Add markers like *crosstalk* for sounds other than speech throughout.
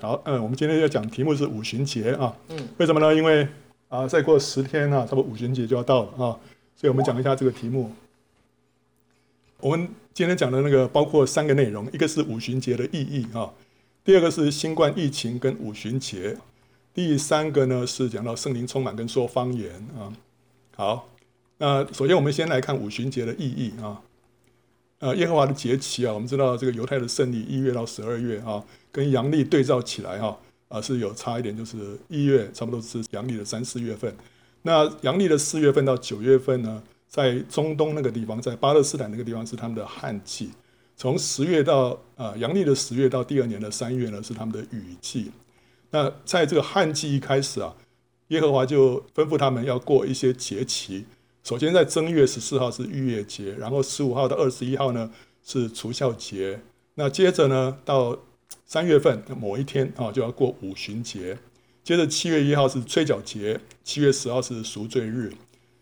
好，嗯，我们今天要讲题目是五旬节啊。嗯，为什么呢？因为啊，再过十天啊，差不多五旬节就要到了啊，所以我们讲一下这个题目。我们今天讲的那个包括三个内容，一个是五旬节的意义啊，第二个是新冠疫情跟五旬节，第三个呢是讲到圣灵充满跟说方言啊。好，那首先我们先来看五旬节的意义啊。呃，耶和华的节期啊，我们知道这个犹太的圣历一月到十二月啊，跟阳历对照起来哈啊是有差一点，就是一月差不多是阳历的三四月份，那阳历的四月份到九月份呢，在中东那个地方，在巴勒斯坦那个地方是他们的旱季，从十月到啊阳历的十月到第二年的三月呢是他们的雨季，那在这个旱季一开始啊，耶和华就吩咐他们要过一些节期。首先，在正月十四号是逾越节，然后十五号到二十一号呢是除孝节。那接着呢，到三月份某一天啊，就要过五旬节。接着七月一号是吹角节，七月十号是赎罪日。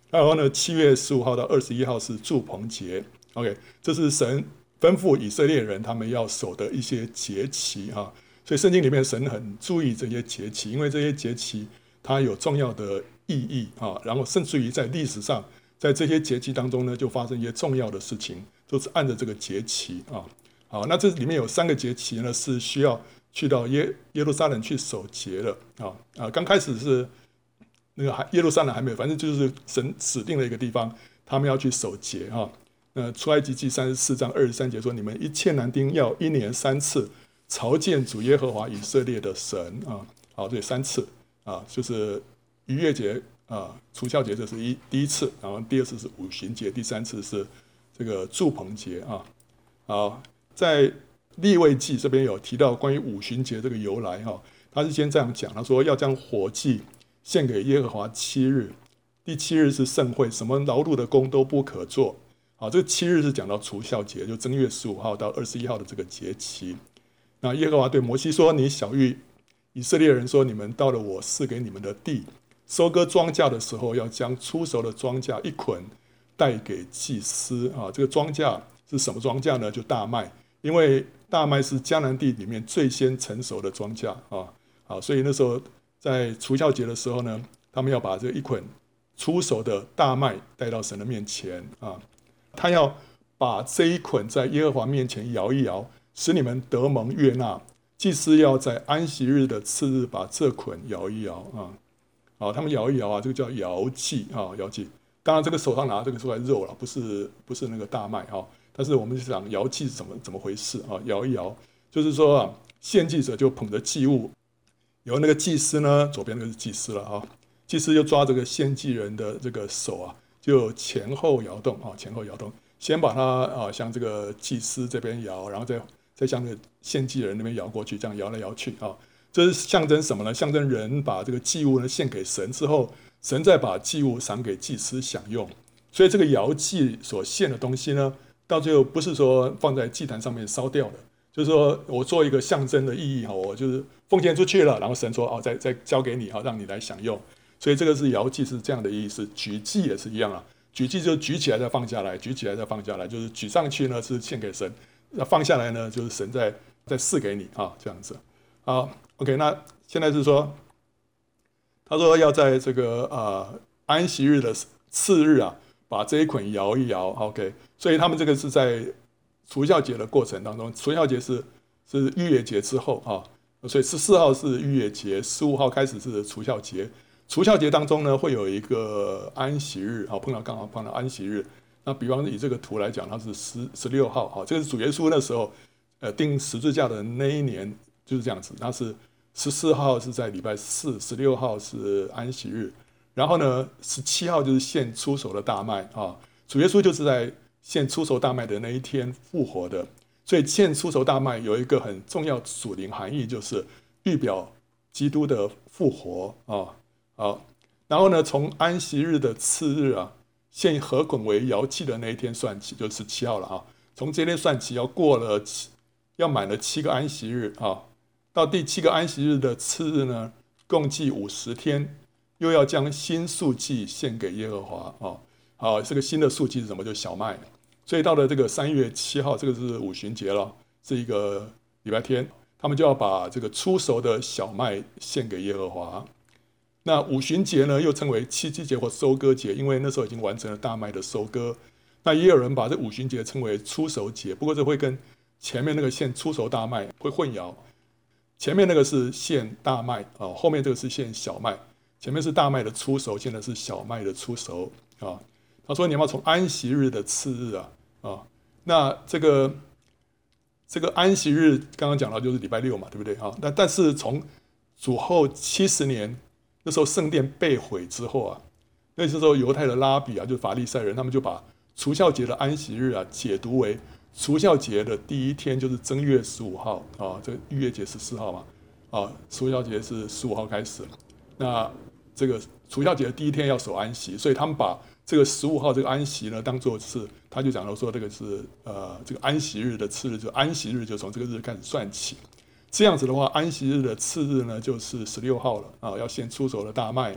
然后呢，七月十五号到二十一号是祝棚节。OK，这是神吩咐以色列人他们要守的一些节期啊。所以圣经里面神很注意这些节期，因为这些节期它有重要的意义啊。然后甚至于在历史上。在这些节期当中呢，就发生一些重要的事情，都是按着这个节期啊。好，那这里面有三个节期呢，是需要去到耶耶路撒冷去守节的啊啊。刚开始是那个还耶路撒冷还没有，反正就是神指定了一个地方，他们要去守节啊。那出埃及记三十四章二十三节说：“你们一切男丁要一年三次朝见主耶和华以色列的神啊。”好，这三次啊，就是逾越节。啊，除酵节这是一第一次，然后第二次是五旬节，第三次是这个祝棚节啊。好，在立位记这边有提到关于五旬节这个由来哈，他是先这样讲，他说要将火祭献给耶和华七日，第七日是盛会，什么劳碌的工都不可做。好，这个七日是讲到除酵节，就正月十五号到二十一号的这个节期。那耶和华对摩西说：“你晓諭以色列人说，你们到了我赐给你们的地。”收割庄稼的时候，要将出熟的庄稼一捆带给祭司啊。这个庄稼是什么庄稼呢？就大麦，因为大麦是迦南地里面最先成熟的庄稼啊。好，所以那时候在除酵节的时候呢，他们要把这一捆出熟的大麦带到神的面前啊。他要把这一捆在耶和华面前摇一摇，使你们得蒙悦纳。祭司要在安息日的次日把这捆摇一摇啊。啊，他们摇一摇啊，这个叫摇祭啊，摇祭。当然，这个手上拿这个出来肉了，不是不是那个大麦哈。但是我们就想摇祭是怎么怎么回事啊？摇一摇，就是说啊，献祭者就捧着祭物，由那个祭司呢，左边那个是祭司了啊，祭司就抓这个献祭人的这个手啊，就前后摇动啊，前后摇动，先把它啊向这个祭司这边摇，然后再再向那个献祭人那边摇过去，这样摇来摇去啊。这是象征什么呢？象征人把这个祭物呢献给神之后，神再把祭物赏给祭司享用。所以这个摇祭所献的东西呢，到最后不是说放在祭坛上面烧掉的，就是说我做一个象征的意义哈，我就是奉献出去了，然后神说哦，再再交给你哈，让你来享用。所以这个是摇祭是这样的意思，举祭也是一样啊，举祭就举起来再放下来，举起来再放下来，就是举上去呢是献给神，那放下来呢就是神在在赐给你啊，这样子。好，OK，那现在是说，他说要在这个呃安息日的次日啊，把这一捆摇一摇，OK，所以他们这个是在除酵节的过程当中，除酵节是是逾越节之后啊，所以十四号是逾越节，十五号开始是除酵节，除酵节当中呢会有一个安息日，好碰到刚好碰到安息日，那比方以这个图来讲，它是十十六号，好，这个是主耶稣那时候呃钉十字架的那一年。就是这样子，那是十四号是在礼拜四，十六号是安息日，然后呢，十七号就是献出手的大麦啊。主耶稣就是在献出手大麦的那一天复活的，所以献出手大麦有一个很重要属灵含义，就是预表基督的复活啊。好，然后呢，从安息日的次日啊，献禾捆为摇祭的那一天算起，就十七号了啊。从今天算起，要过了七，要满了七个安息日啊。到第七个安息日的次日呢，共计五十天，又要将新素祭献给耶和华啊。好，这个新的素祭是什么？就是小麦。所以到了这个三月七号，这个是五旬节了，是一个礼拜天。他们就要把这个出熟的小麦献给耶和华。那五旬节呢，又称为七七节或收割节，因为那时候已经完成了大麦的收割。那也有人把这五旬节称为出熟节，不过这会跟前面那个献出熟大麦会混淆。前面那个是献大麦啊，后面这个是献小麦。前面是大麦的初熟，现在是小麦的初熟啊。他说：“你要从安息日的次日啊啊，那这个这个安息日刚刚讲到就是礼拜六嘛，对不对啊？那但是从主后七十年那时候圣殿被毁之后啊，那时候犹太的拉比啊，就是法利赛人，他们就把除酵节的安息日啊解读为除酵节的第一天就是正月十五号啊，这个逾越节十四号嘛啊，除酵节是十五号开始，那这个除酵节的第一天要守安息，所以他们把这个十五号这个安息呢，当做是，他就讲到说，这个是呃，这个安息日的次日，就安息日就从这个日开始算起。这样子的话，安息日的次日呢，就是十六号了啊，要先出手的大麦。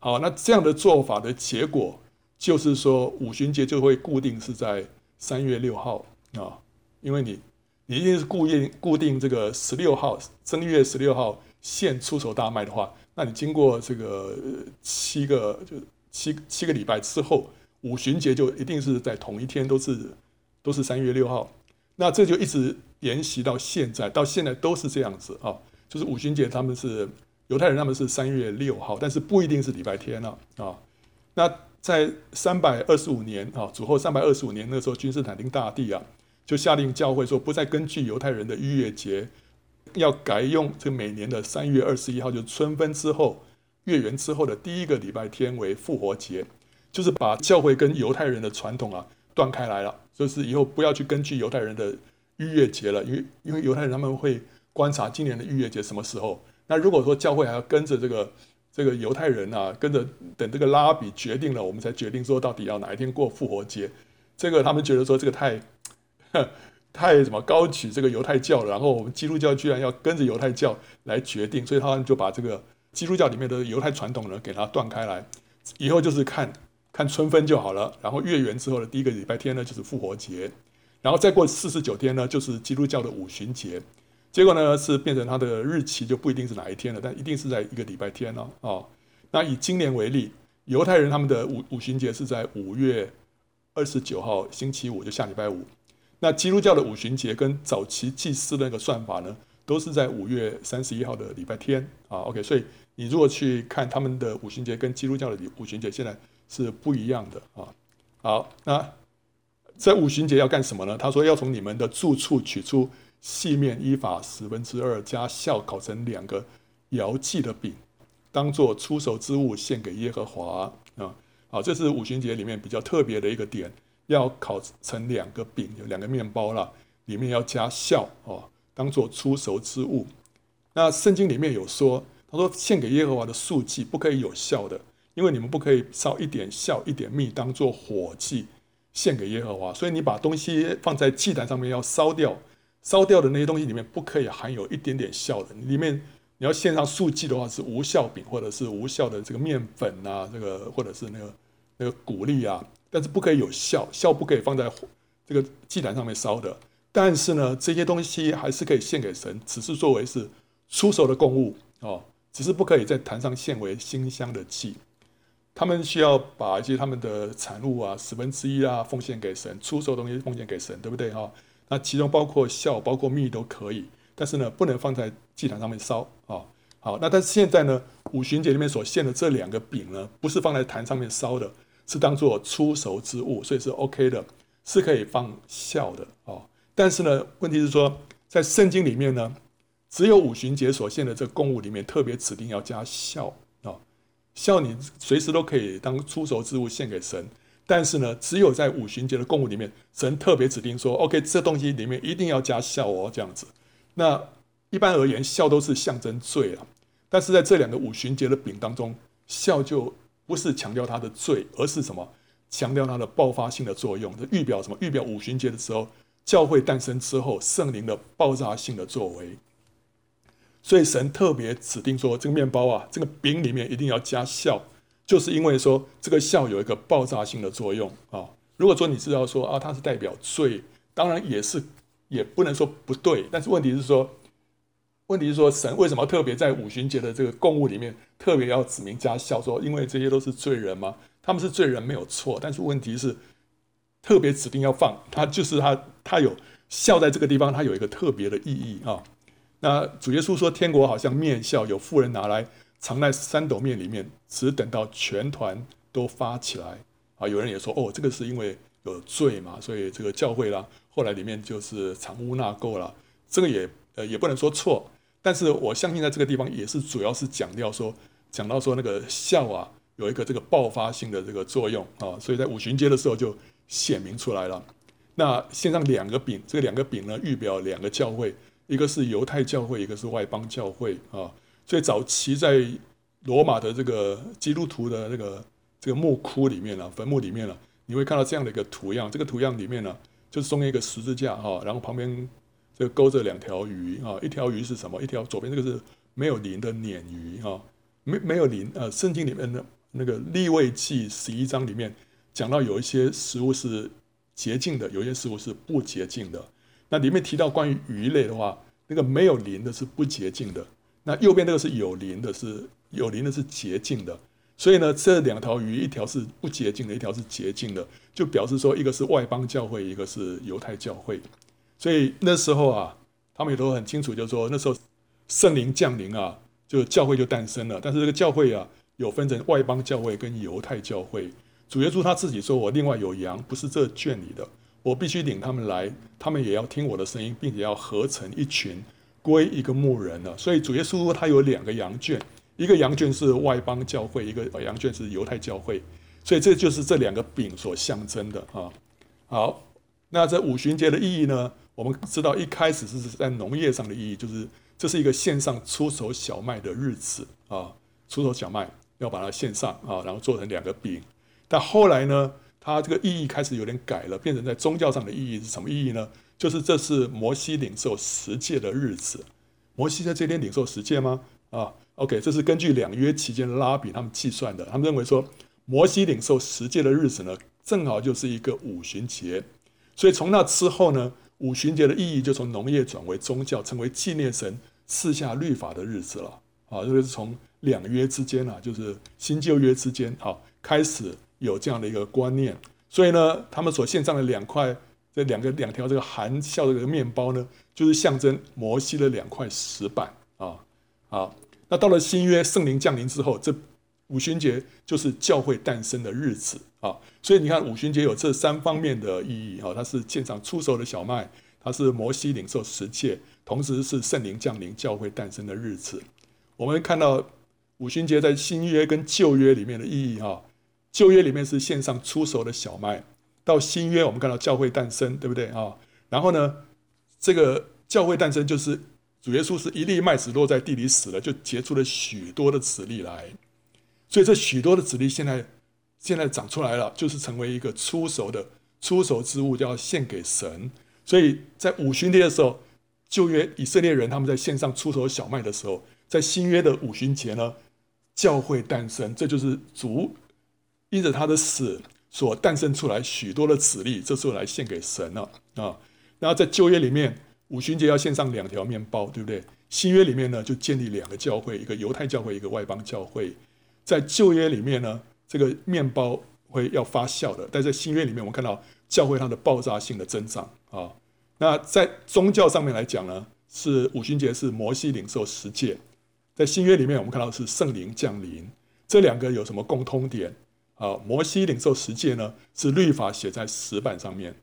好，那这样的做法的结果，就是说五旬节就会固定是在三月六号啊，因为你你一定是固定固定这个十六号正月十六号现出手大麦的话，那你经过这个七个就。七七个礼拜之后，五旬节就一定是在同一天，都是都是三月六号。那这就一直沿袭到现在，到现在都是这样子啊。就是五旬节他们是犹太人，他们是三月六号，但是不一定是礼拜天了啊。那在三百二十五年啊，主后三百二十五年那时候，君士坦丁大帝啊，就下令教会说，不再根据犹太人的逾越节，要改用这每年的三月二十一号，就是春分之后。月圆之后的第一个礼拜天为复活节，就是把教会跟犹太人的传统啊断开来了，就是以后不要去根据犹太人的逾越节了，因为因为犹太人他们会观察今年的逾越节什么时候。那如果说教会还要跟着这个这个犹太人啊，跟着等这个拉比决定了，我们才决定说到底要哪一天过复活节，这个他们觉得说这个太 *laughs* 太什么高举这个犹太教，然后我们基督教居然要跟着犹太教来决定，所以他们就把这个。基督教里面的犹太传统呢，给它断开来，以后就是看看春分就好了。然后月圆之后的第一个礼拜天呢，就是复活节，然后再过四十九天呢，就是基督教的五旬节。结果呢，是变成它的日期就不一定是哪一天了，但一定是在一个礼拜天了哦。那以今年为例，犹太人他们的五五旬节是在五月二十九号星期五，就下礼拜五。那基督教的五旬节跟早期祭司的那个算法呢，都是在五月三十一号的礼拜天啊。OK，所以。你如果去看他们的五旬节跟基督教的五旬节，现在是不一样的啊。好，那在五旬节要干什么呢？他说要从你们的住处取出细面依法十分之二加酵烤成两个摇祭的饼，当做初熟之物献给耶和华啊。好，这是五旬节里面比较特别的一个点，要烤成两个饼，有两个面包了，里面要加酵哦，当做出熟之物。那圣经里面有说。他说：“献给耶和华的素祭不可以有酵的，因为你们不可以烧一点酵、一点蜜当做火祭献给耶和华。所以你把东西放在祭坛上面要烧掉，烧掉的那些东西里面不可以含有一点点酵的。里面你要献上素祭的话是无效饼或者是无效的这个面粉啊，这个或者是那个那个谷粒啊，但是不可以有酵，酵不可以放在这个祭坛上面烧的。但是呢，这些东西还是可以献给神，只是作为是出售的供物哦。”只是不可以在坛上献为馨香的祭，他们需要把一些他们的产物啊，十分之一啊，奉献给神，出售的东西奉献给神，对不对哈？那其中包括酵，包括蜜都可以，但是呢，不能放在祭坛上面烧啊。好，那但是现在呢，五旬节里面所献的这两个饼呢，不是放在坛上面烧的，是当做初熟之物，所以是 OK 的，是可以放酵的哦。但是呢，问题是说，在圣经里面呢。只有五旬节所献的这个供物里面，特别指定要加酵啊，酵你随时都可以当初熟之物献给神，但是呢，只有在五旬节的供物里面，神特别指定说，OK，这东西里面一定要加酵哦，这样子。那一般而言，酵都是象征罪啊，但是在这两个五旬节的饼当中，酵就不是强调它的罪，而是什么？强调它的爆发性的作用，这预表什么？预表五旬节的时候，教会诞生之后，圣灵的爆炸性的作为。所以神特别指定说，这个面包啊，这个饼里面一定要加酵，就是因为说这个酵有一个爆炸性的作用啊。如果说你知道说啊，它是代表罪，当然也是也不能说不对，但是问题是说，问题是说，神为什么特别在五旬节的这个供物里面特别要指名加效？说因为这些都是罪人吗？他们是罪人没有错，但是问题是特别指定要放，他就是他他有笑在这个地方，他有一个特别的意义啊。那主耶稣说，天国好像面笑，有妇人拿来藏在三斗面里面，只等到全团都发起来啊。有人也说，哦，这个是因为有罪嘛，所以这个教会啦，后来里面就是藏污纳垢了。这个也呃也不能说错，但是我相信在这个地方也是主要是讲到说，讲到说那个酵啊。有一个这个爆发性的这个作用啊，所以在五旬节的时候就显明出来了。那献上两个饼，这两个饼呢，预表两个教会，一个是犹太教会，一个是外邦教会啊。所以早期在罗马的这个基督徒的这个这个墓窟里面啊，坟墓里面啊，你会看到这样的一个图样。这个图样里面呢，就是中间一个十字架哈，然后旁边就勾着两条鱼啊，一条鱼是什么？一条左边这个是没有鳞的鲶鱼啊，没没有鳞呃，圣经里面的。那个利未记十一章里面讲到有一些食物是洁净的，有些食物是不洁净的。那里面提到关于鱼类的话，那个没有鳞的是不洁净的，那右边那个是有鳞的，是有鳞的是洁净的。所以呢，这两条鱼一条是不洁净的，一条是洁净的，就表示说一个是外邦教会，一个是犹太教会。所以那时候啊，他们也都很清楚，就是说那时候圣灵降临啊，就教会就诞生了。但是这个教会啊。有分成外邦教会跟犹太教会。主耶稣他自己说：“我另外有羊，不是这圈里的，我必须领他们来，他们也要听我的声音，并且要合成一群，归一个牧人了。”所以主耶稣他有两个羊圈，一个羊圈是外邦教会，一个羊圈是犹太教会。所以这就是这两个饼所象征的啊。好，那这五旬节的意义呢？我们知道一开始是在农业上的意义，就是这是一个献上出手小麦的日子啊，出手小麦。要把它献上啊，然后做成两个饼。但后来呢，它这个意义开始有点改了，变成在宗教上的意义是什么意义呢？就是这是摩西领受十诫的日子。摩西在这天领受十诫吗？啊，OK，这是根据两约期间的拉比他们计算的。他们认为说，摩西领受十诫的日子呢，正好就是一个五旬节。所以从那之后呢，五旬节的意义就从农业转为宗教，成为纪念神赐下律法的日子了。啊，这个是从。两约之间啊，就是新旧约之间，好，开始有这样的一个观念。所以呢，他们所献上的两块，这两个两条这个含笑的这个面包呢，就是象征摩西的两块石板啊。好，那到了新约圣灵降临之后，这五旬节就是教会诞生的日子啊。所以你看，五旬节有这三方面的意义啊，它是献上初熟的小麦，它是摩西领受十诫，同时是圣灵降临、教会诞生的日子。我们看到。五旬节在新约跟旧约里面的意义哈，旧约里面是献上初熟的小麦，到新约我们看到教会诞生，对不对啊？然后呢，这个教会诞生就是主耶稣是一粒麦子落在地里死了，就结出了许多的子粒来，所以这许多的子粒现在现在长出来了，就是成为一个初熟的初熟之物，就要献给神。所以在五旬节的时候，旧约以色列人他们在献上出熟小麦的时候，在新约的五旬节呢，教会诞生，这就是主因着他的死所诞生出来许多的子粒，这时候来献给神了啊。然后在旧约里面，五旬节要献上两条面包，对不对？新约里面呢，就建立两个教会，一个犹太教会，一个外邦教会。在旧约里面呢，这个面包会要发酵的，但在新约里面，我们看到教会它的爆炸性的增长啊。那在宗教上面来讲呢，是五旬节是摩西领受十诫。在新约里面，我们看到是圣灵降临，这两个有什么共通点？啊，摩西领受十诫呢，是律法写在石板上面。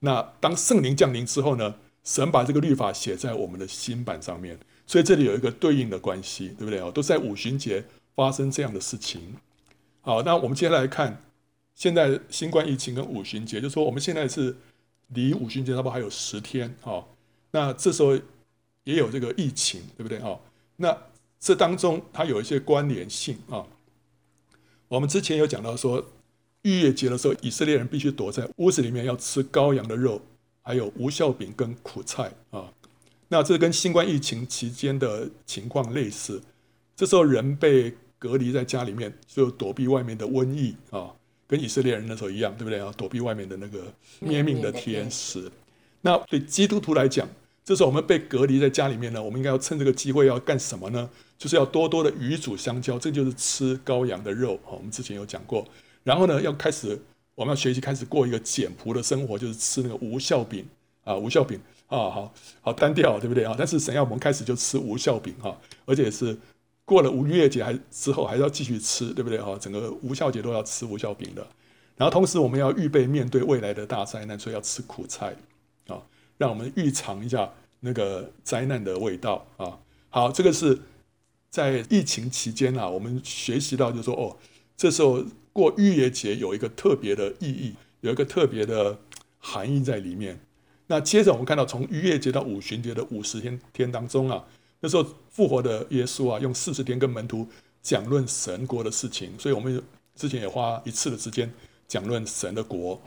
那当圣灵降临之后呢，神把这个律法写在我们的新版上面。所以这里有一个对应的关系，对不对？哦，都在五旬节发生这样的事情。好，那我们接下来看，现在新冠疫情跟五旬节，就是说我们现在是离五旬节差不多还有十天。哈，那这时候也有这个疫情，对不对？哈，那。这当中它有一些关联性啊。我们之前有讲到说，逾越节的时候，以色列人必须躲在屋子里面，要吃羔羊的肉，还有无酵饼跟苦菜啊。那这跟新冠疫情期间的情况类似。这时候人被隔离在家里面，就躲避外面的瘟疫啊，跟以色列人那时候一样，对不对啊？躲避外面的那个灭命的天使。那对基督徒来讲，这时候我们被隔离在家里面呢，我们应该要趁这个机会要干什么呢？就是要多多的与主相交，这就是吃羔羊的肉。我们之前有讲过。然后呢，要开始我们要学习开始过一个简朴的生活，就是吃那个无效饼啊，无效饼啊，好好单调，对不对啊？但是神要我们开始就吃无效饼哈，而且是过了五月节还之后还要继续吃，对不对啊？整个无酵节都要吃无酵饼的。然后同时我们要预备面对未来的大灾难，所以要吃苦菜啊。让我们预尝一下那个灾难的味道啊！好，这个是在疫情期间啊，我们学习到就是说，哦，这时候过逾越节有一个特别的意义，有一个特别的含义在里面。那接着我们看到，从逾越节到五旬节的五十天天当中啊，那时候复活的耶稣啊，用四十天跟门徒讲论神国的事情，所以我们之前也花一次的时间讲论神的国。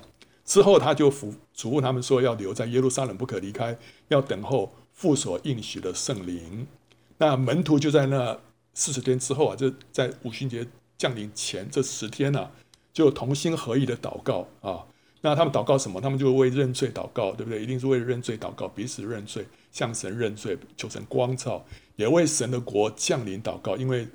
之后，他就嘱嘱咐他们说，要留在耶路撒冷，不可离开，要等候父所应许的圣灵。那门徒就在那四十天之后啊，就在五旬节降临前这十天呢、啊，就同心合意的祷告啊。那他们祷告什么？他们就为认罪祷告，对不对？一定是为认罪祷告，彼此认罪，向神认罪，求神光照，也为神的国降临祷告。因为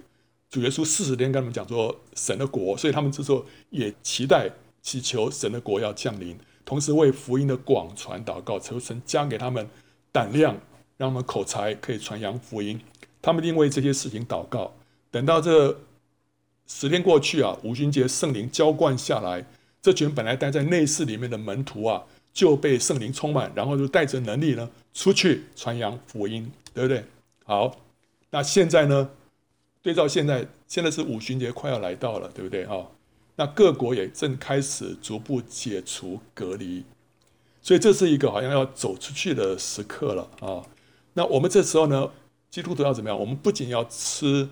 主耶稣四十天跟他们讲说神的国，所以他们这时候也期待。祈求神的国要降临，同时为福音的广传祷告，求神加给他们胆量，让他们口才可以传扬福音。他们因为这些事情祷告。等到这十天过去啊，五旬节圣灵浇灌下来，这群本来待在内室里面的门徒啊，就被圣灵充满，然后就带着能力呢出去传扬福音，对不对？好，那现在呢，对照现在，现在是五旬节快要来到了，对不对？哈。那各国也正开始逐步解除隔离，所以这是一个好像要走出去的时刻了啊。那我们这时候呢，基督徒要怎么样？我们不仅要吃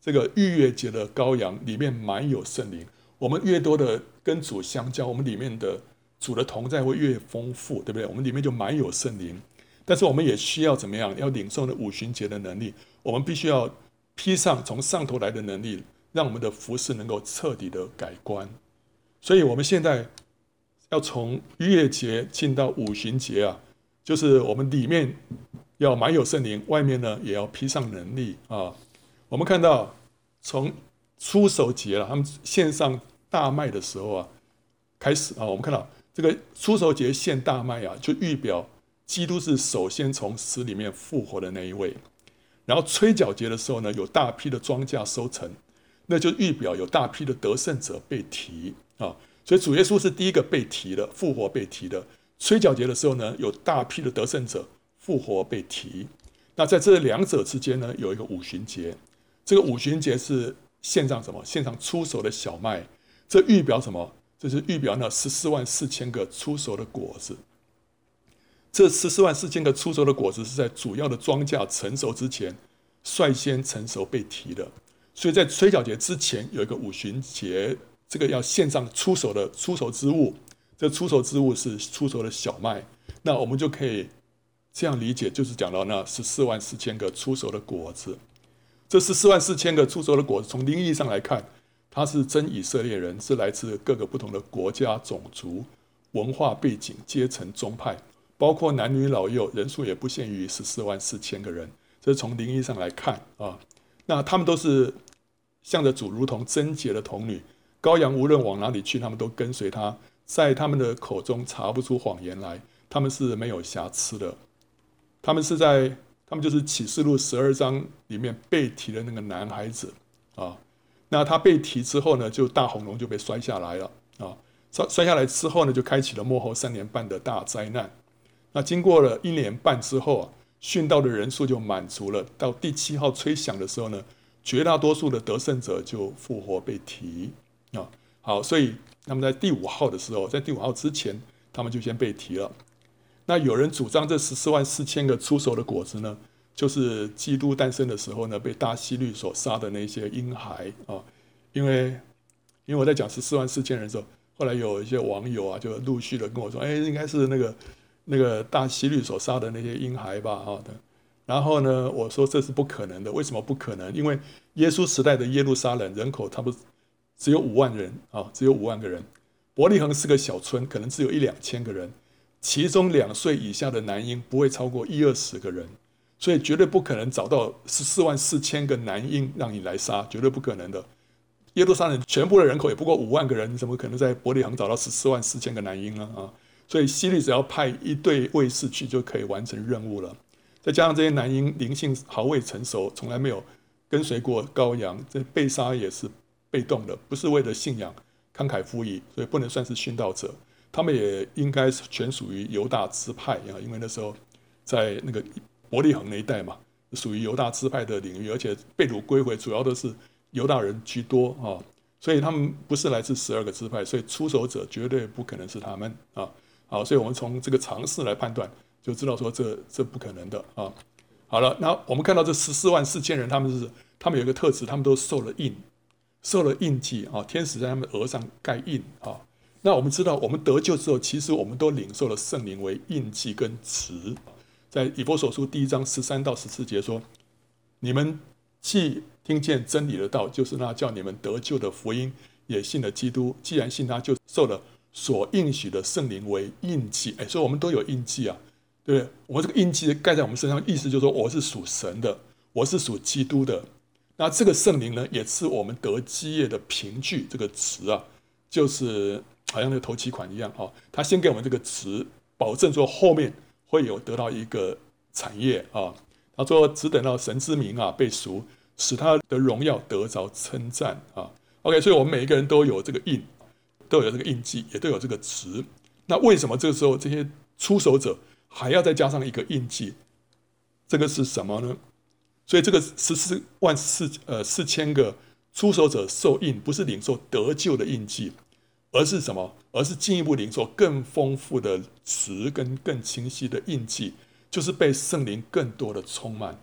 这个逾越节的羔羊，里面满有圣灵。我们越多的跟主相交，我们里面的主的同在会越丰富，对不对？我们里面就满有圣灵。但是我们也需要怎么样？要领受那五旬节的能力，我们必须要披上从上头来的能力。让我们的服事能够彻底的改观，所以我们现在要从逾越节进到五旬节啊，就是我们里面要满有圣灵，外面呢也要披上能力啊。我们看到从初守节了，他们献上大麦的时候啊，开始啊，我们看到这个出手节献大麦啊，就预表基督是首先从死里面复活的那一位。然后吹角节的时候呢，有大批的庄稼收成。那就预表有大批的得胜者被提啊，所以主耶稣是第一个被提的，复活被提的。吹角节的时候呢，有大批的得胜者复活被提。那在这两者之间呢，有一个五旬节。这个五旬节是献上什么？献上出手的小麦。这预表什么？这是预表那十四万四千个出熟的果子。这十四万四千个出熟的果子是在主要的庄稼成熟之前率先成熟被提的。所以在吹角节之前有一个五旬节，这个要献上出熟的出熟之物，这出熟之物是出熟的小麦，那我们就可以这样理解，就是讲到那十四万四千个出熟的果子。这十四万四千个出熟的果子，从灵意义上来看，他是真以色列人，是来自各个不同的国家、种族、文化背景、阶层、宗派，包括男女老幼，人数也不限于十四万四千个人。这是从灵意义上来看啊，那他们都是。向着主，如同贞洁的童女，羔羊无论往哪里去，他们都跟随他，在他们的口中查不出谎言来，他们是没有瑕疵的。他们是在，他们就是启示录十二章里面被提的那个男孩子啊。那他被提之后呢，就大红龙就被摔下来了啊。摔摔下来之后呢，就开启了幕后三年半的大灾难。那经过了一年半之后啊，殉道的人数就满足了。到第七号吹响的时候呢，绝大多数的得胜者就复活被提啊，好，所以他们在第五号的时候，在第五号之前，他们就先被提了。那有人主张这十四万四千个出手的果子呢，就是基督诞生的时候呢，被大希律所杀的那些婴孩啊。因为因为我在讲十四万四千人的时候，后来有一些网友啊，就陆续的跟我说，哎，应该是那个那个大希律所杀的那些婴孩吧，啊的。然后呢，我说这是不可能的。为什么不可能？因为耶稣时代的耶路撒冷人口差不多只有五万人啊，只有五万个人。伯利恒是个小村，可能只有一两千个人。其中两岁以下的男婴不会超过一二十个人，所以绝对不可能找到十四万四千个男婴让你来杀，绝对不可能的。耶路撒冷全部的人口也不过五万个人，怎么可能在伯利恒找到十四万四千个男婴呢？啊，所以希律只要派一队卫士去就可以完成任务了。再加上这些男婴灵性毫未成熟，从来没有跟随过羔羊，这被杀也是被动的，不是为了信仰慷慨赴义，所以不能算是殉道者。他们也应该全属于犹大支派啊，因为那时候在那个伯利恒那一带嘛，属于犹大支派的领域，而且被掳归回主要都是。犹大人居多啊，所以他们不是来自十二个支派，所以出手者绝对不可能是他们啊。好，所以我们从这个常识来判断，就知道说这这不可能的啊。好了，那我们看到这十四万四千人，他们是他们有一个特质，他们都受了印，受了印记啊，天使在他们额上盖印啊。那我们知道，我们得救之后，其实我们都领受了圣灵为印记跟词，在以弗所书第一章十三到十四节说，你们既听见真理的道，就是那叫你们得救的福音，也信了基督。既然信他，就受了所应许的圣灵为印记。哎，所以我们都有印记啊，对不对？我们这个印记盖在我们身上，意思就是说我是属神的，我是属基督的。那这个圣灵呢，也是我们得基业的凭据。这个词啊，就是好像那个头期款一样啊，他先给我们这个词，保证说后面会有得到一个产业啊。他说只等到神之名啊被赎。使他的荣耀得着称赞啊！OK，所以我们每一个人都有这个印，都有这个印记，也都有这个词。那为什么这个时候这些出手者还要再加上一个印记？这个是什么呢？所以这个十四万四呃四千个出手者受印，不是领受得救的印记，而是什么？而是进一步领受更丰富的词跟更清晰的印记，就是被圣灵更多的充满。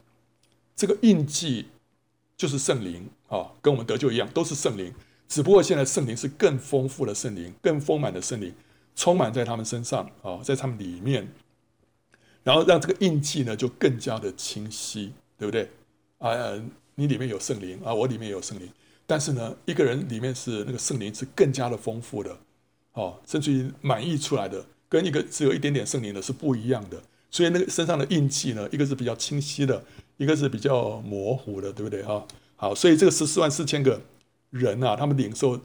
这个印记。就是圣灵啊，跟我们得救一样，都是圣灵。只不过现在圣灵是更丰富的圣灵，更丰满的圣灵，充满在他们身上啊，在他们里面，然后让这个印记呢就更加的清晰，对不对？啊，你里面有圣灵啊，我里面有圣灵，但是呢，一个人里面是那个圣灵是更加的丰富的，哦，甚至于满溢出来的，跟一个只有一点点圣灵的是不一样的。所以那个身上的印记呢，一个是比较清晰的。一个是比较模糊的，对不对哈？好，所以这个十四万四千个人啊，他们领受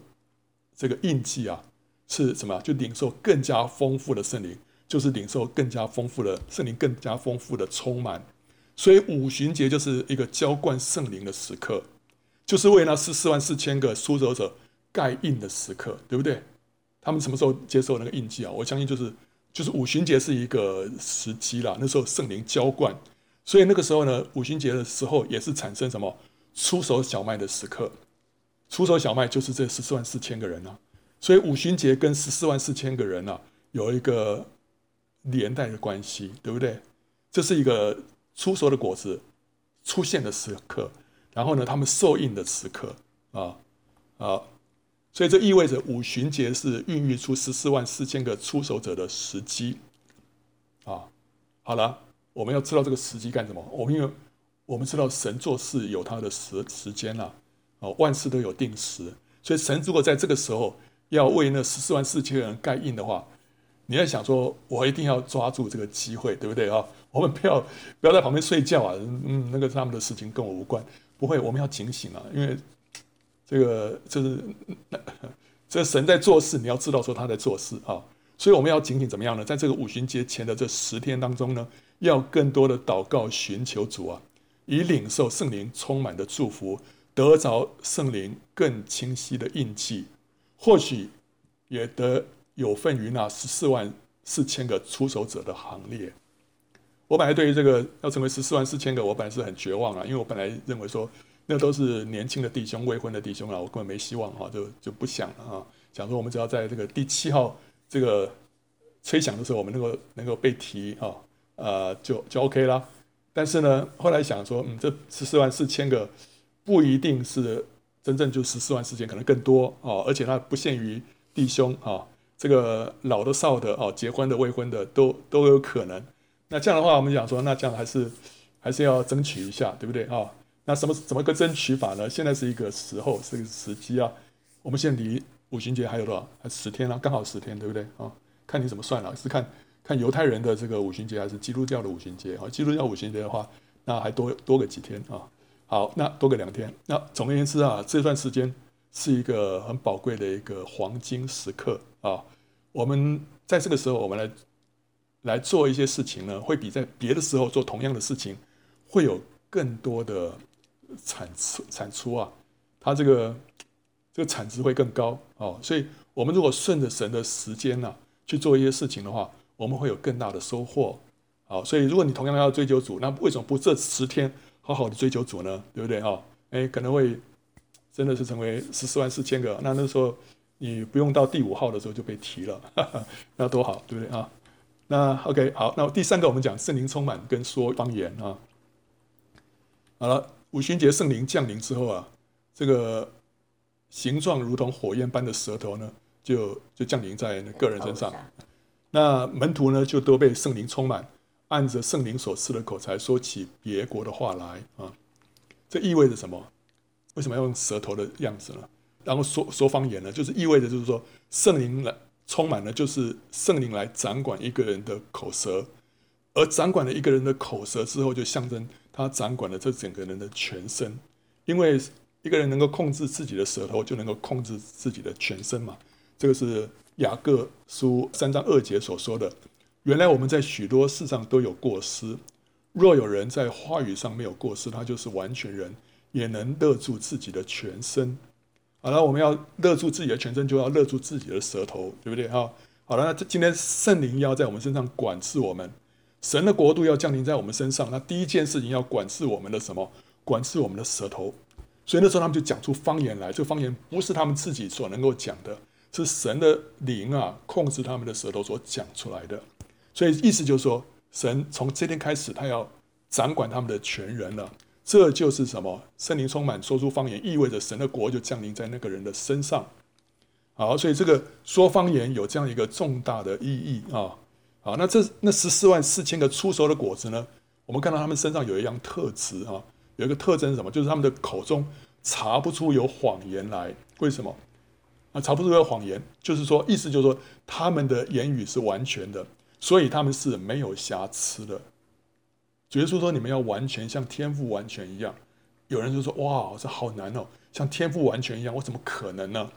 这个印记啊，是什么？就领受更加丰富的圣灵，就是领受更加丰富的圣灵，更加丰富的充满。所以五旬节就是一个浇灌圣灵的时刻，就是为那十四万四千个出手者盖印的时刻，对不对？他们什么时候接受那个印记啊？我相信就是就是五旬节是一个时机啦，那时候圣灵浇灌。所以那个时候呢，五旬节的时候也是产生什么出手小麦的时刻，出手小麦就是这十四万四千个人啊。所以五旬节跟十四万四千个人啊有一个连带的关系，对不对？这是一个出手的果子出现的时刻，然后呢，他们受印的时刻啊啊，所以这意味着五旬节是孕育出十四万四千个出手者的时机啊。好了。我们要知道这个时机干什么？我们因为我们知道神做事有他的时时间呐，啊，万事都有定时，所以神如果在这个时候要为那十四万四千个人盖印的话，你要想说，我一定要抓住这个机会，对不对啊？我们不要不要在旁边睡觉啊，嗯，那个是他们的事情，跟我无关。不会，我们要警醒啊，因为这个就是这神在做事，你要知道说他在做事啊，所以我们要警醒怎么样呢？在这个五旬节前的这十天当中呢，要更多的祷告，寻求主啊，以领受圣灵充满的祝福，得着圣灵更清晰的印记，或许也得有份于那十四万四千个出手者的行列。我本来对于这个要成为十四万四千个，我本来是很绝望啊，因为我本来认为说那都是年轻的弟兄、未婚的弟兄啊，我根本没希望哈，就就不想了啊。想说我们只要在这个第七号这个吹响的时候，我们能够能够被提啊。呃，就就 OK 啦，但是呢，后来想说，嗯，这十四万四千个不一定是真正就十四万四千，可能更多哦，而且它不限于弟兄啊、这个老的少的哦，结婚的未婚的都都有可能。那这样的话，我们讲说，那这样还是还是要争取一下，对不对啊、那什么怎么个争取法呢？现在是一个时候，是一个时机啊。我们现在离五旬节还有多少？还十天啊，刚好十天，对不对啊、看你怎么算了，是看。看犹太人的这个五旬节还是基督教的五旬节啊？基督教五旬节的话，那还多多个几天啊。好，那多个两天。那总而言之啊，这段时间是一个很宝贵的一个黄金时刻啊。我们在这个时候，我们来来做一些事情呢，会比在别的时候做同样的事情，会有更多的产出产出啊。它这个这个产值会更高哦。所以，我们如果顺着神的时间呢，去做一些事情的话，我们会有更大的收获，好，所以如果你同样要追求主，那为什么不这十天好好的追求主呢？对不对啊？哎，可能会真的是成为十四万四千个，那那时候你不用到第五号的时候就被提了，哈哈，那多好，对不对啊？那 OK 好，那第三个我们讲圣灵充满跟说方言啊。好了，五旬节圣灵降临之后啊，这个形状如同火焰般的舌头呢，就就降临在个人身上。那门徒呢，就都被圣灵充满，按着圣灵所赐的口才说起别国的话来啊。这意味着什么？为什么要用舌头的样子呢？然后说说方言呢？就是意味着，就是说圣灵来充满了，就是圣灵来掌管一个人的口舌，而掌管了一个人的口舌之后，就象征他掌管了这整个人的全身。因为一个人能够控制自己的舌头，就能够控制自己的全身嘛。这个是。雅各书三章二节所说的，原来我们在许多事上都有过失。若有人在话语上没有过失，他就是完全人，也能勒住自己的全身。好了，我们要勒住自己的全身，就要勒住自己的舌头，对不对？哈，好了，那今天圣灵要在我们身上管制我们，神的国度要降临在我们身上。那第一件事情要管制我们的什么？管制我们的舌头。所以那时候他们就讲出方言来，这个方言不是他们自己所能够讲的。是神的灵啊，控制他们的舌头所讲出来的，所以意思就是说，神从这天开始，他要掌管他们的全人了。这就是什么？圣灵充满，说出方言，意味着神的国就降临在那个人的身上。好，所以这个说方言有这样一个重大的意义啊。好，那这那十四万四千个出熟的果子呢？我们看到他们身上有一样特质啊，有一个特征是什么？就是他们的口中查不出有谎言来。为什么？啊，查不出有谎言，就是说，意思就是说，他们的言语是完全的，所以他们是没有瑕疵的。主耶稣说：“你们要完全像天父完全一样。”有人就说：“哇，这好难哦，像天父完全一样，我怎么可能呢？”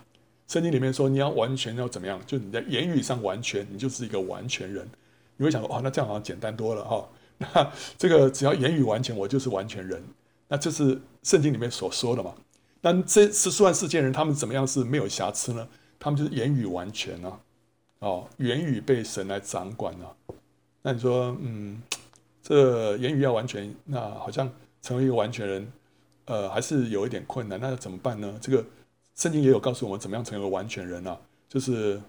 圣经里面说：“你要完全要怎么样？就你在言语上完全，你就是一个完全人。”你会想说：“哇，那这样好像简单多了哈。*laughs* ”那这个只要言语完全，我就是完全人。那这是圣经里面所说的嘛？但这十四万四千人，他们怎么样是没有瑕疵呢？他们就是言语完全呢、啊，哦，言语被神来掌管了、啊。那你说，嗯，这言语要完全，那好像成为一个完全人，呃，还是有一点困难。那要怎么办呢？这个圣经也有告诉我们怎么样成为完全人啊，就是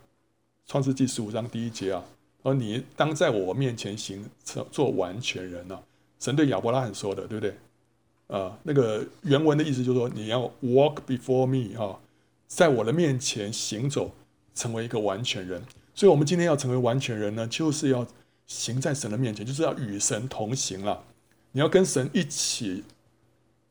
创世纪十五章第一节啊，而你当在我面前行，做完全人啊。神对亚伯拉罕说的，对不对？啊，那个原文的意思就是说，你要 walk before me 啊，在我的面前行走，成为一个完全人。所以，我们今天要成为完全人呢，就是要行在神的面前，就是要与神同行了。你要跟神一起，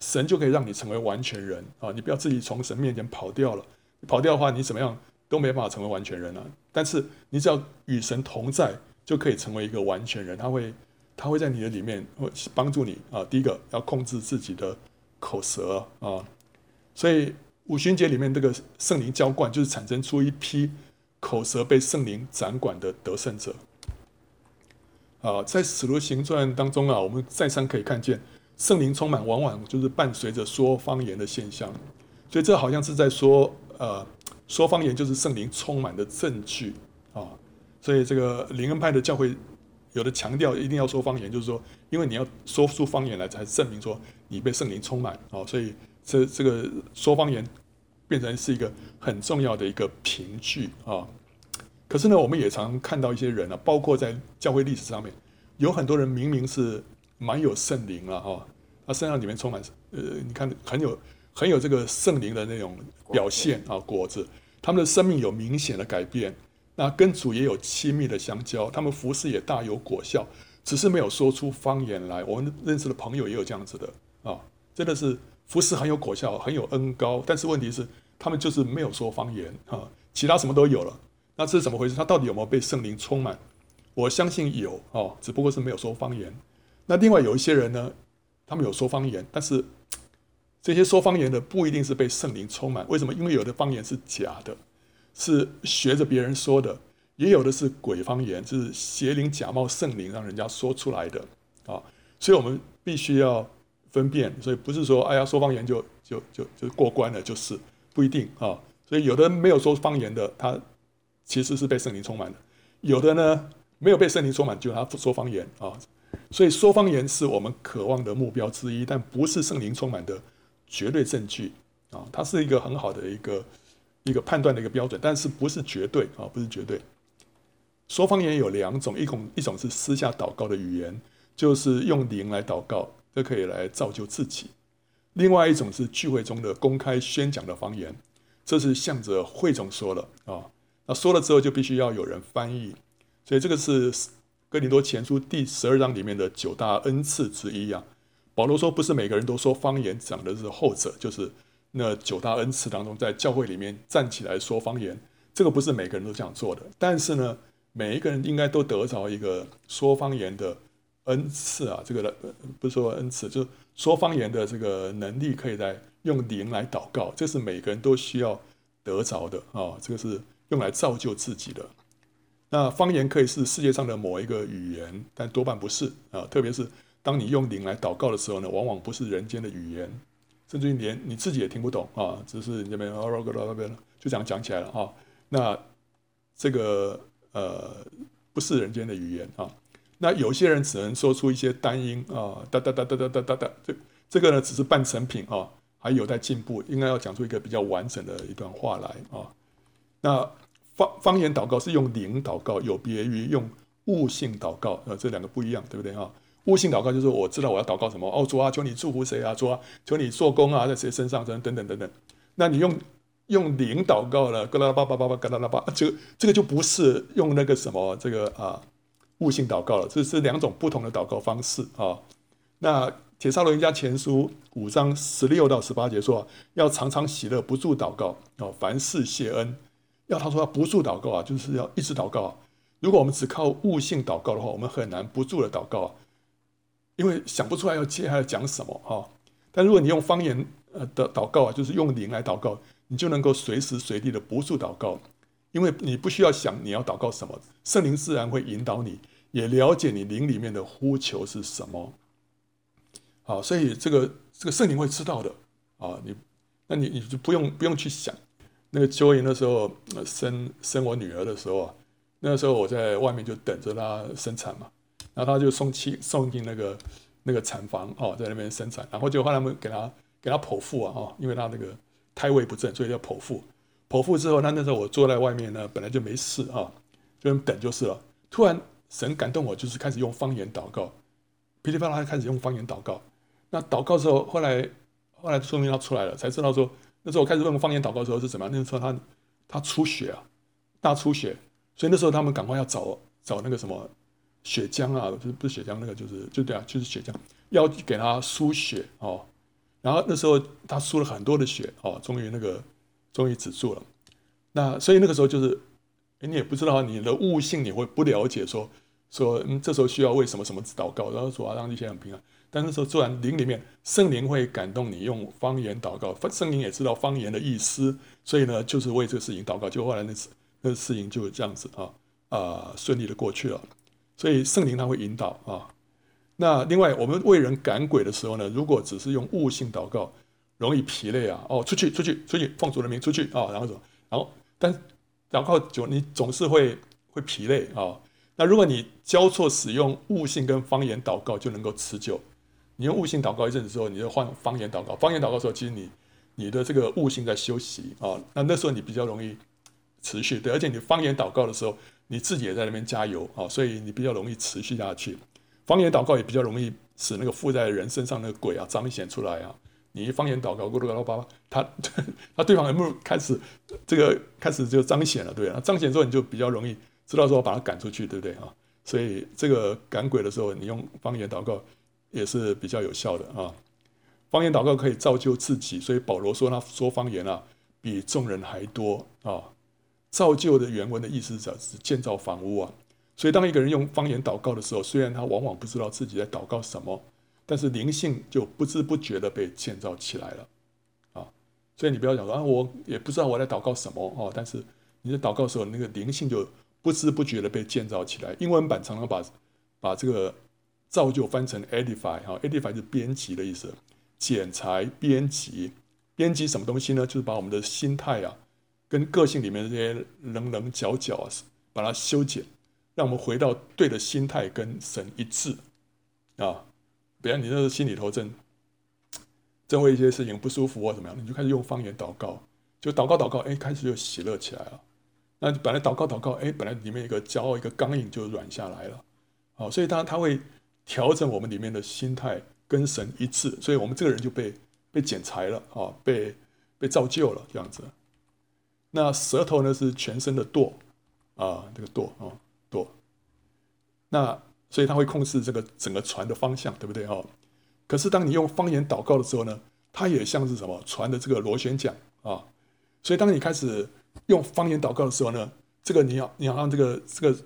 神就可以让你成为完全人啊！你不要自己从神面前跑掉了，跑掉的话，你怎么样都没办法成为完全人了。但是，你只要与神同在，就可以成为一个完全人。他会。他会在你的里面会帮助你啊。第一个要控制自己的口舌啊，所以五旬节里面这个圣灵浇灌，就是产生出一批口舌被圣灵掌管的得胜者啊。在使徒行传当中啊，我们再三可以看见圣灵充满，往往就是伴随着说方言的现象。所以这好像是在说，呃，说方言就是圣灵充满的证据啊。所以这个灵恩派的教会。有的强调一定要说方言，就是说，因为你要说出方言来，才证明说你被圣灵充满啊。所以这这个说方言变成是一个很重要的一个凭据啊。可是呢，我们也常看到一些人啊，包括在教会历史上面，有很多人明明是蛮有圣灵了哈，他身上里面充满呃，你看很有很有这个圣灵的那种表现啊，果子，他们的生命有明显的改变。那跟主也有亲密的相交，他们服侍也大有果效，只是没有说出方言来。我们认识的朋友也有这样子的啊，真的是服侍很有果效，很有恩高，但是问题是他们就是没有说方言啊，其他什么都有了。那是怎么回事？他到底有没有被圣灵充满？我相信有哦，只不过是没有说方言。那另外有一些人呢，他们有说方言，但是这些说方言的不一定是被圣灵充满。为什么？因为有的方言是假的，是学着别人说的；也有的是鬼方言，就是邪灵假冒圣灵，让人家说出来的啊。所以我们必须要分辨。所以不是说哎呀说方言就就就就过关了，就是不一定啊。所以有的没有说方言的，他其实是被圣灵充满的；有的呢没有被圣灵充满，就他说方言啊。所以说方言是我们渴望的目标之一，但不是圣灵充满的绝对证据啊。它是一个很好的一个一个判断的一个标准，但是不是绝对啊，不是绝对。说方言有两种，一种一种是私下祷告的语言，就是用灵来祷告，这可以来造就自己；另外一种是聚会中的公开宣讲的方言，这是向着会众说了啊。那说了之后就必须要有人翻译，所以这个是。哥林多前书第十二章里面的九大恩赐之一啊，保罗说不是每个人都说方言，讲的是后者，就是那九大恩赐当中，在教会里面站起来说方言，这个不是每个人都这样做的。但是呢，每一个人应该都得着一个说方言的恩赐啊，这个不是说恩赐，就是说方言的这个能力，可以来用灵来祷告，这是每个人都需要得着的啊，这个是用来造就自己的。那方言可以是世界上的某一个语言，但多半不是啊。特别是当你用灵来祷告的时候呢，往往不是人间的语言，甚至于连你自己也听不懂啊。只是你这边就这样讲起来了啊。那这个呃不是人间的语言啊。那有些人只能说出一些单音啊，哒哒哒哒哒哒哒哒。这这个呢只是半成品啊，还有待进步，应该要讲出一个比较完整的一段话来啊。那。方方言祷告是用灵祷告，有别于用悟性祷告，呃，这两个不一样，对不对啊？悟性祷告就是我知道我要祷告什么，哦，主啊，求你祝福谁啊，主啊，求你做工啊，在谁身上，等等等等。那你用用灵祷告了，嘎啦巴巴巴巴，嘎啦啦巴，这个这个就不是用那个什么这个啊悟性祷告了，这是两种不同的祷告方式啊。那铁砂罗尼迦前书五章十六到十八节说，要常常喜乐，不住祷告，哦，凡事谢恩。要他说要不住祷告啊，就是要一直祷告啊。如果我们只靠悟性祷告的话，我们很难不住的祷告，因为想不出来要接下来讲什么哈。但如果你用方言呃的祷告啊，就是用灵来祷告，你就能够随时随地的不住祷告，因为你不需要想你要祷告什么，圣灵自然会引导你，也了解你灵里面的呼求是什么。好，所以这个这个圣灵会知道的啊，你那你你就不用不用去想。那个秋英那时候生生我女儿的时候啊，那个时候我在外面就等着她生产嘛，然后她就送去送进那个那个产房哦，在那边生产，然后就后来他们给她给她剖腹啊哦，因为她那个胎位不正，所以要剖腹。剖腹之后，那那时候我坐在外面呢，本来就没事啊，就等就是了。突然神感动我，就是开始用方言祷告，噼里啪啦开始用方言祷告。那祷告之后，后来后来说明他出来了，才知道说。那时候我开始问方言祷告的时候是怎么样？那时候他他出血啊，大出血，所以那时候他们赶快要找找那个什么血浆啊，不是不是血浆，那个就是就对啊，就是血浆，要给他输血哦。然后那时候他输了很多的血哦，终于那个终于止住了。那所以那个时候就是，哎，你也不知道你的悟性，你会不了解说说嗯，这时候需要为什么什么祷告，然后说啊让这些人平安。但是说做完灵里面圣灵会感动你用方言祷告，圣灵也知道方言的意思，所以呢就是为这个事情祷告。就后来那次那个事情就这样子啊啊顺利的过去了。所以圣灵他会引导啊。那另外我们为人赶鬼的时候呢，如果只是用悟性祷告，容易疲累啊。哦，出去出去出去，奉主的名出去啊，然后什么？然后但祷告久，你总是会会疲累啊。那如果你交错使用悟性跟方言祷告，就能够持久。你用悟性祷告一阵子之后，你就换方言祷告。方言祷告的时候，其实你你的这个悟性在休息啊，那那时候你比较容易持续。对，而且你方言祷告的时候，你自己也在那边加油啊，所以你比较容易持续下去。方言祷告也比较容易使那个附在人身上那个鬼啊彰显出来啊。你一方言祷告，咕噜咕噜叭叭，他 *laughs* 他对方有没有开始这个开始就彰显了？对啊，彰显之后你就比较容易知道说把他赶出去，对不对啊？所以这个赶鬼的时候，你用方言祷告。也是比较有效的啊，方言祷告可以造就自己，所以保罗说他说方言啊，比众人还多啊。造就的原文的意思是是建造房屋啊，所以当一个人用方言祷告的时候，虽然他往往不知道自己在祷告什么，但是灵性就不知不觉的被建造起来了啊。所以你不要讲说啊，我也不知道我在祷告什么哦，但是你在祷告的时候，那个灵性就不知不觉的被建造起来。英文版常常把把这个造就翻成 edify 哈，edify 是编辑的意思，剪裁编辑，编辑什么东西呢？就是把我们的心态啊，跟个性里面这些棱棱角角啊，把它修剪，让我们回到对的心态，跟神一致啊。比如你那个心里头正正为一些事情不舒服或怎么样，你就开始用方言祷告，就祷告祷告，哎，开始就喜乐起来了。那本来祷告祷告，哎，本来里面一个骄傲一个刚硬就软下来了。好，所以他他会调整我们里面的心态，跟神一致，所以我们这个人就被被剪裁了啊，被被造就了这样子。那舌头呢是全身的舵啊，这个舵啊舵。那所以它会控制这个整个船的方向，对不对哈？可是当你用方言祷告的时候呢，它也像是什么船的这个螺旋桨啊。所以当你开始用方言祷告的时候呢，这个你要你要让这个这个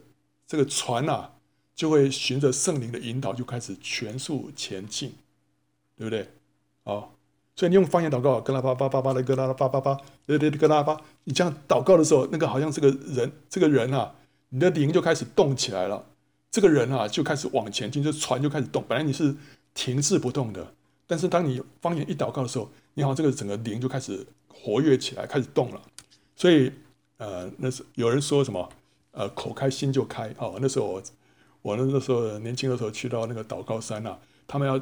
这个船啊，就会循着圣灵的引导，就开始全速前进，对不对？哦。所以你用方言祷告，咯啦吧吧吧吧的，咯啦吧吧吧，对对对，咯啦吧。你这样祷告的时候，那个好像这个人，这个人啊，你的灵就开始动起来了。这个人啊，就开始往前进，就船就开始动。本来你是停滞不动的，但是当你方言一祷告的时候，你好像这个整个灵就开始活跃起来，开始动了。所以，呃，那是有人说什么，呃，口开心就开。哦，那时候我，我那那时候年轻的时候去到那个祷告山啊，他们要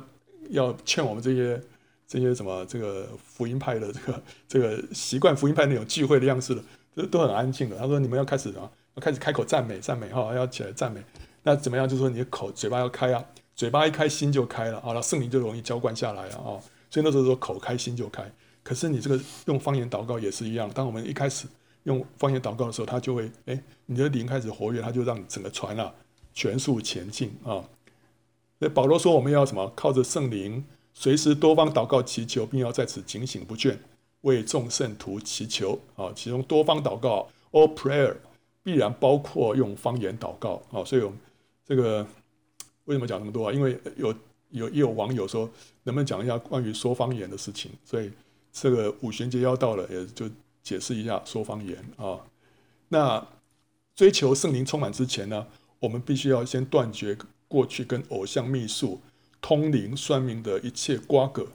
要劝我们这些。这些什么这个福音派的这个这个习惯福音派那种聚会的样式的，都都很安静的。他说：“你们要开始啊，要开始开口赞美赞美哈，要起来赞美。那怎么样？就是说你的口嘴巴要开啊，嘴巴一开心就开了啊，那圣灵就容易浇灌下来了啊。所以那时候说口开心就开。可是你这个用方言祷告也是一样，当我们一开始用方言祷告的时候，他就会哎，你的灵开始活跃，他就让整个船啊全速前进啊。所以保罗说我们要什么？靠着圣灵。”随时多方祷告祈求，并要在此警醒不倦，为众圣徒祈求啊。其中多方祷告 （all prayer） 必然包括用方言祷告啊。所以，我们这个为什么讲那么多啊？因为有有也有网友说，能不能讲一下关于说方言的事情？所以，这个五旬节要到了，也就解释一下说方言啊。那追求圣灵充满之前呢，我们必须要先断绝过去跟偶像秘术。通灵算命的一切瓜葛，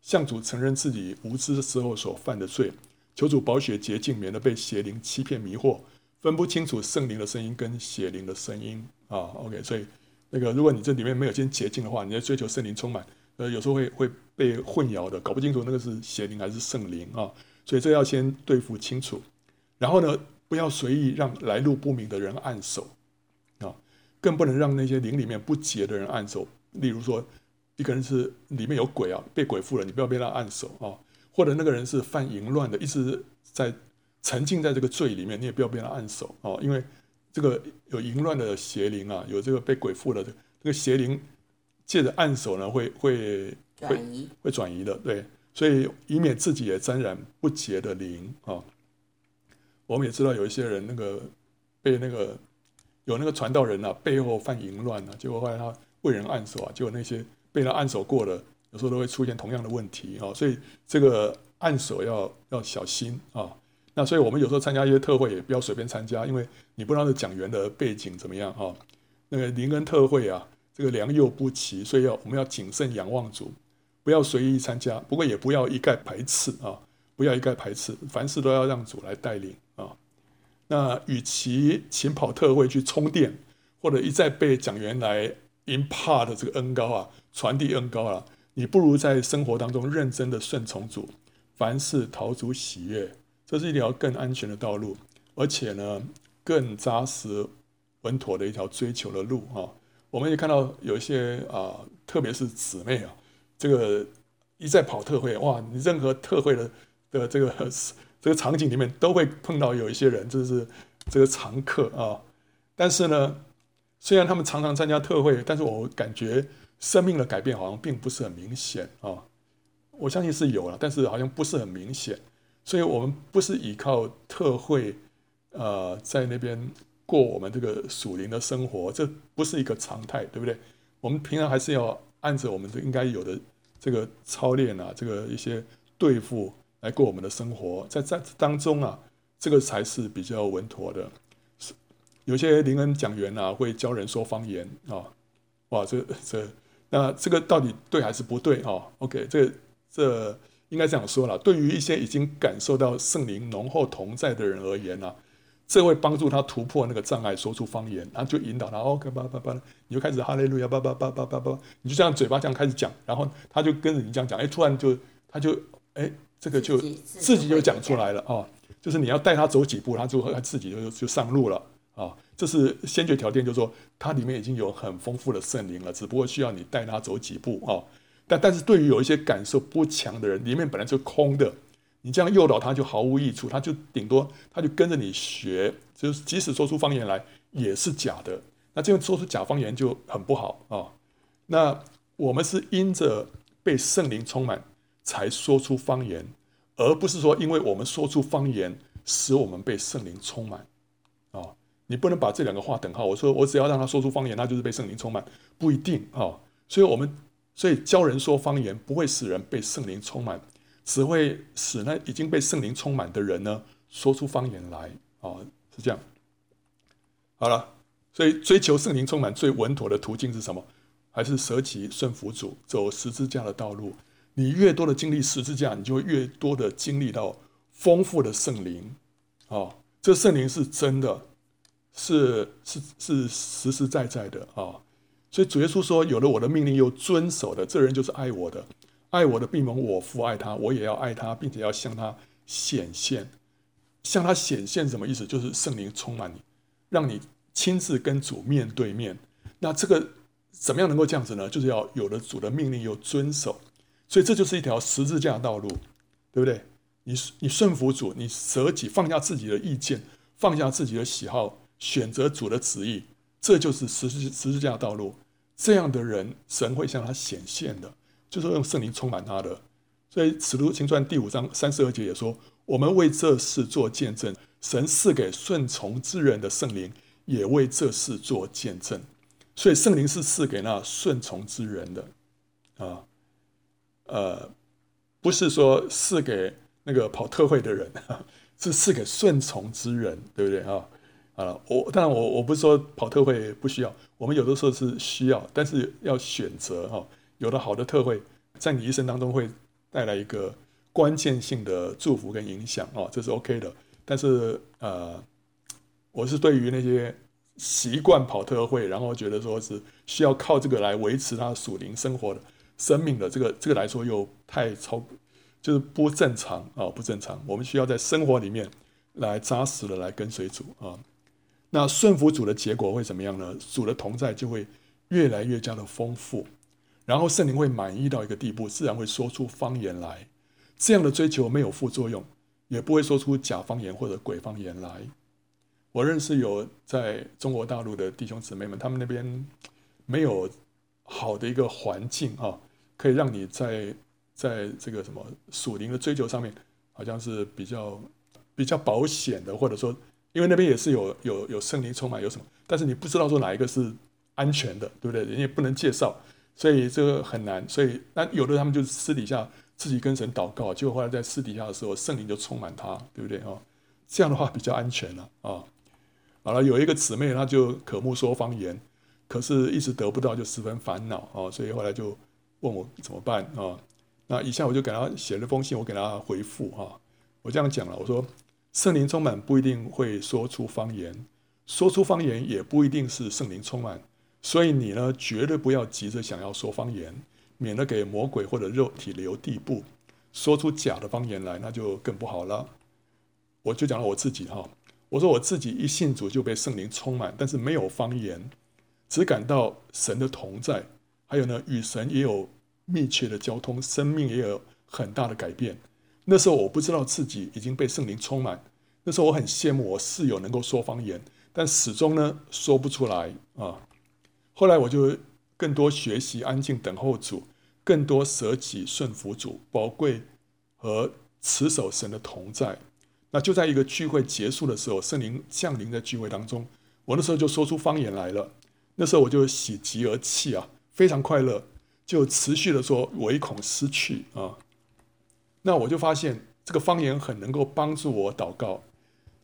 向主承认自己无知的时候所犯的罪，求主保血洁净，免得被邪灵欺骗迷惑，分不清楚圣灵的声音跟邪灵的声音啊。OK，所以那个如果你这里面没有先洁净的话，你在追求圣灵充满，呃，有时候会会被混淆的，搞不清楚那个是邪灵还是圣灵啊。所以这要先对付清楚，然后呢，不要随意让来路不明的人按手，更不能让那些灵里面不洁的人按手。例如说，一个人是里面有鬼啊，被鬼附了，你不要被他按手啊；或者那个人是犯淫乱的，一直在沉浸在这个罪里面，你也不要被他按手啊。因为这个有淫乱的邪灵啊，有这个被鬼附的这个邪灵，借着按手呢，会会会会转移的，对。所以以免自己也沾染不洁的灵啊。我们也知道有一些人那个被那个有那个传道人啊背后犯淫乱啊，结果后来他。为人按手啊，就有那些被他按手过的，有时候都会出现同样的问题啊，所以这个按手要要小心啊。那所以我们有时候参加一些特会，也不要随便参加，因为你不知道是讲员的背景怎么样啊。那个灵恩特会啊，这个良莠不齐，所以要我们要谨慎仰望主，不要随意参加。不过也不要一概排斥啊，不要一概排斥，凡事都要让主来带领。那与其勤跑特会去充电，或者一再被讲员来。impart 的这个恩膏啊，传递恩膏啊，你不如在生活当中认真的顺从主，凡事讨主喜悦，这是一条更安全的道路，而且呢，更扎实稳妥的一条追求的路啊。我们也看到有一些啊，特别是姊妹啊，这个一再跑特会，哇，你任何特会的的这个这个场景里面都会碰到有一些人，就是这个常客啊，但是呢。虽然他们常常参加特会，但是我感觉生命的改变好像并不是很明显啊。我相信是有了，但是好像不是很明显。所以我们不是依靠特会，呃，在那边过我们这个属灵的生活，这不是一个常态，对不对？我们平常还是要按着我们的应该有的这个操练啊，这个一些对付来过我们的生活，在这当中啊，这个才是比较稳妥的。有些灵恩讲员啊，会教人说方言啊，哇，这这那这个到底对还是不对啊？OK，这这应该这样说了，对于一些已经感受到圣灵浓厚同在的人而言呢、啊。这会帮助他突破那个障碍，说出方言，然后就引导他，OK，叭叭叭，你就开始哈利路亚，叭叭叭叭叭叭，你就这样嘴巴这样开始讲，然后他就跟着你这样讲，哎，突然就他就哎，这个就自己就讲出来了啊、哦，就是你要带他走几步，他就他自己就就上路了啊、哦，这是先决条件，就是说他里面已经有很丰富的圣灵了，只不过需要你带他走几步啊、哦，但但是对于有一些感受不强的人，里面本来就空的。你这样诱导他就毫无益处，他就顶多他就跟着你学，就是即使说出方言来也是假的。那这样说出假方言就很不好啊。那我们是因着被圣灵充满才说出方言，而不是说因为我们说出方言使我们被圣灵充满啊。你不能把这两个划等号。我说我只要让他说出方言，他就是被圣灵充满，不一定啊。所以我们所以教人说方言不会使人被圣灵充满。只会使那已经被圣灵充满的人呢，说出方言来啊，是这样。好了，所以追求圣灵充满最稳妥的途径是什么？还是舍己顺服主，走十字架的道路。你越多的经历十字架，你就会越多的经历到丰富的圣灵啊。这圣灵是真的，是是是实实在在的啊。所以主耶稣说：“有了我的命令又遵守的，这人就是爱我的。”爱我的必蒙我父爱他，我也要爱他，并且要向他显现。向他显现什么意思？就是圣灵充满你，让你亲自跟主面对面。那这个怎么样能够这样子呢？就是要有了主的命令又遵守。所以这就是一条十字架道路，对不对？你你顺服主，你舍己放下自己的意见，放下自己的喜好，选择主的旨意，这就是十字十字架道路。这样的人，神会向他显现的。就是用圣灵充满他的，所以《使徒行传》第五章三十二节也说：“我们为这事做见证，神赐给顺从之人的圣灵也为这事做见证。”所以圣灵是赐给那顺从之人的啊，呃，不是说赐给那个跑特会的人，*laughs* 是赐给顺从之人，对不对啊？啊，我当然我我不是说跑特会不需要，我们有的时候是需要，但是要选择哈。有的好的特会，在你一生当中会带来一个关键性的祝福跟影响哦，这是 OK 的。但是呃，我是对于那些习惯跑特会，然后觉得说是需要靠这个来维持他属灵生活的生命的这个这个来说，又太超，就是不正常啊，不正常。我们需要在生活里面来扎实的来跟随主啊。那顺服主的结果会怎么样呢？主的同在就会越来越加的丰富。然后圣灵会满意到一个地步，自然会说出方言来。这样的追求没有副作用，也不会说出假方言或者鬼方言来。我认识有在中国大陆的弟兄姊妹们，他们那边没有好的一个环境啊，可以让你在在这个什么属灵的追求上面，好像是比较比较保险的，或者说，因为那边也是有有有圣灵充满，有什么，但是你不知道说哪一个是安全的，对不对？人也不能介绍。所以这个很难，所以那有的他们就私底下自己跟神祷告，结果后来在私底下的时候，圣灵就充满他，对不对啊？这样的话比较安全了啊。好了，有一个姊妹，她就渴慕说方言，可是一直得不到，就十分烦恼啊。所以后来就问我怎么办啊？那以下我就给他写了封信，我给他回复哈。我这样讲了，我说圣灵充满不一定会说出方言，说出方言也不一定是圣灵充满。所以你呢，绝对不要急着想要说方言，免得给魔鬼或者肉体留地步，说出假的方言来，那就更不好了。我就讲了我自己哈，我说我自己一信主就被圣灵充满，但是没有方言，只感到神的同在，还有呢，与神也有密切的交通，生命也有很大的改变。那时候我不知道自己已经被圣灵充满，那时候我很羡慕我室友能够说方言，但始终呢说不出来啊。后来我就更多学习安静等候主，更多舍己顺服主，宝贵和持守神的同在。那就在一个聚会结束的时候，圣灵降临在聚会当中，我那时候就说出方言来了。那时候我就喜极而泣啊，非常快乐，就持续的说，唯恐失去啊。那我就发现这个方言很能够帮助我祷告，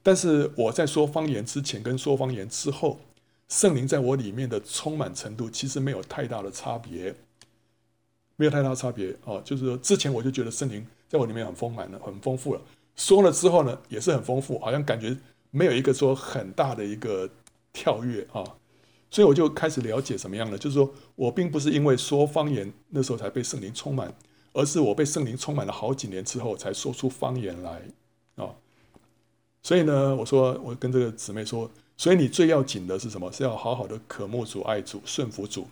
但是我在说方言之前跟说方言之后，圣灵在我里面的充满程度其实没有太大的差别，没有太大差别哦。就是说之前我就觉得圣灵在我里面很丰满了，很丰富了，说了之后呢也是很丰富，好像感觉没有一个说很大的一个跳跃啊。所以我就开始了解什么样呢？就是说我并不是因为说方言那时候才被圣灵充满。而是我被圣灵充满了好几年之后，才说出方言来啊。所以呢，我说我跟这个姊妹说，所以你最要紧的是什么？是要好好的渴慕主、爱主、顺服主，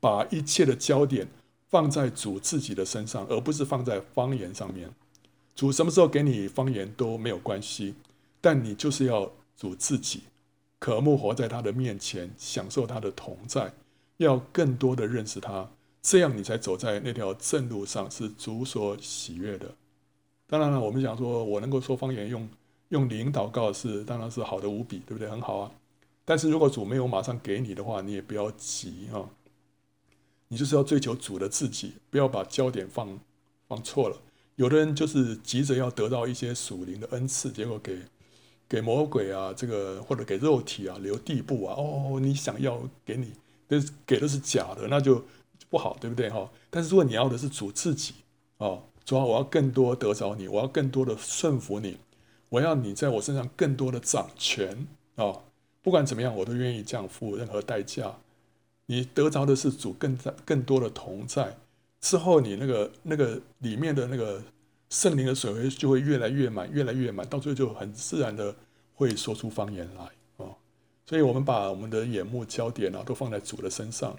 把一切的焦点放在主自己的身上，而不是放在方言上面。主什么时候给你方言都没有关系，但你就是要主自己渴慕活在他的面前，享受他的同在，要更多的认识他。这样你才走在那条正路上，是主所喜悦的。当然了，我们讲说我能够说方言，用用灵祷告是当然是好的无比，对不对？很好啊。但是如果主没有马上给你的话，你也不要急啊。你就是要追求主的自己，不要把焦点放放错了。有的人就是急着要得到一些属灵的恩赐，结果给给魔鬼啊，这个或者给肉体啊留地步啊。哦，你想要给你，但是给的是假的，那就。不好，对不对哈？但是如果你要的是主自己啊，主啊，我要更多得着你，我要更多的顺服你，我要你在我身上更多的掌权啊。不管怎么样，我都愿意这样付任何代价。你得着的是主更在更多的同在之后，你那个那个里面的那个圣灵的水会就会越来越满，越来越满，到最后就很自然的会说出方言来哦。所以我们把我们的眼目焦点啊，都放在主的身上。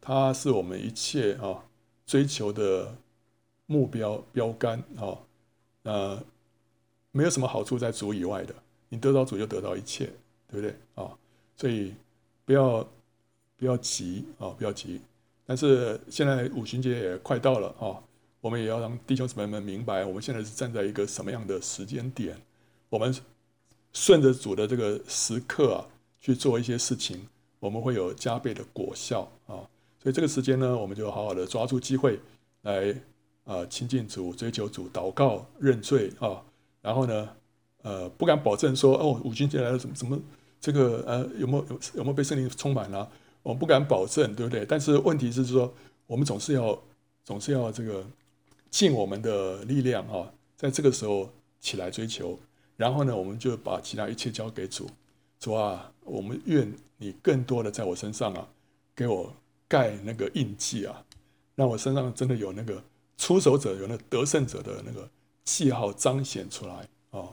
它是我们一切啊追求的目标标杆啊，呃，没有什么好处在主以外的，你得到主就得到一切，对不对啊？所以不要不要急啊，不要急。但是现在五旬节也快到了啊，我们也要让弟兄姊妹们明白，我们现在是站在一个什么样的时间点，我们顺着主的这个时刻啊去做一些事情，我们会有加倍的果效啊。所以这个时间呢，我们就好好的抓住机会来啊亲近主、追求主、祷告、认罪啊。然后呢，呃，不敢保证说哦，五旬节来了，怎么怎么这个呃有没有有有没有被圣灵充满了？我们不敢保证，对不对？但是问题是说，我们总是要总是要这个尽我们的力量啊，在这个时候起来追求。然后呢，我们就把其他一切交给主，主啊，我们愿你更多的在我身上啊，给我。盖那个印记啊，让我身上真的有那个出手者、有那得胜者的那个记号彰显出来啊。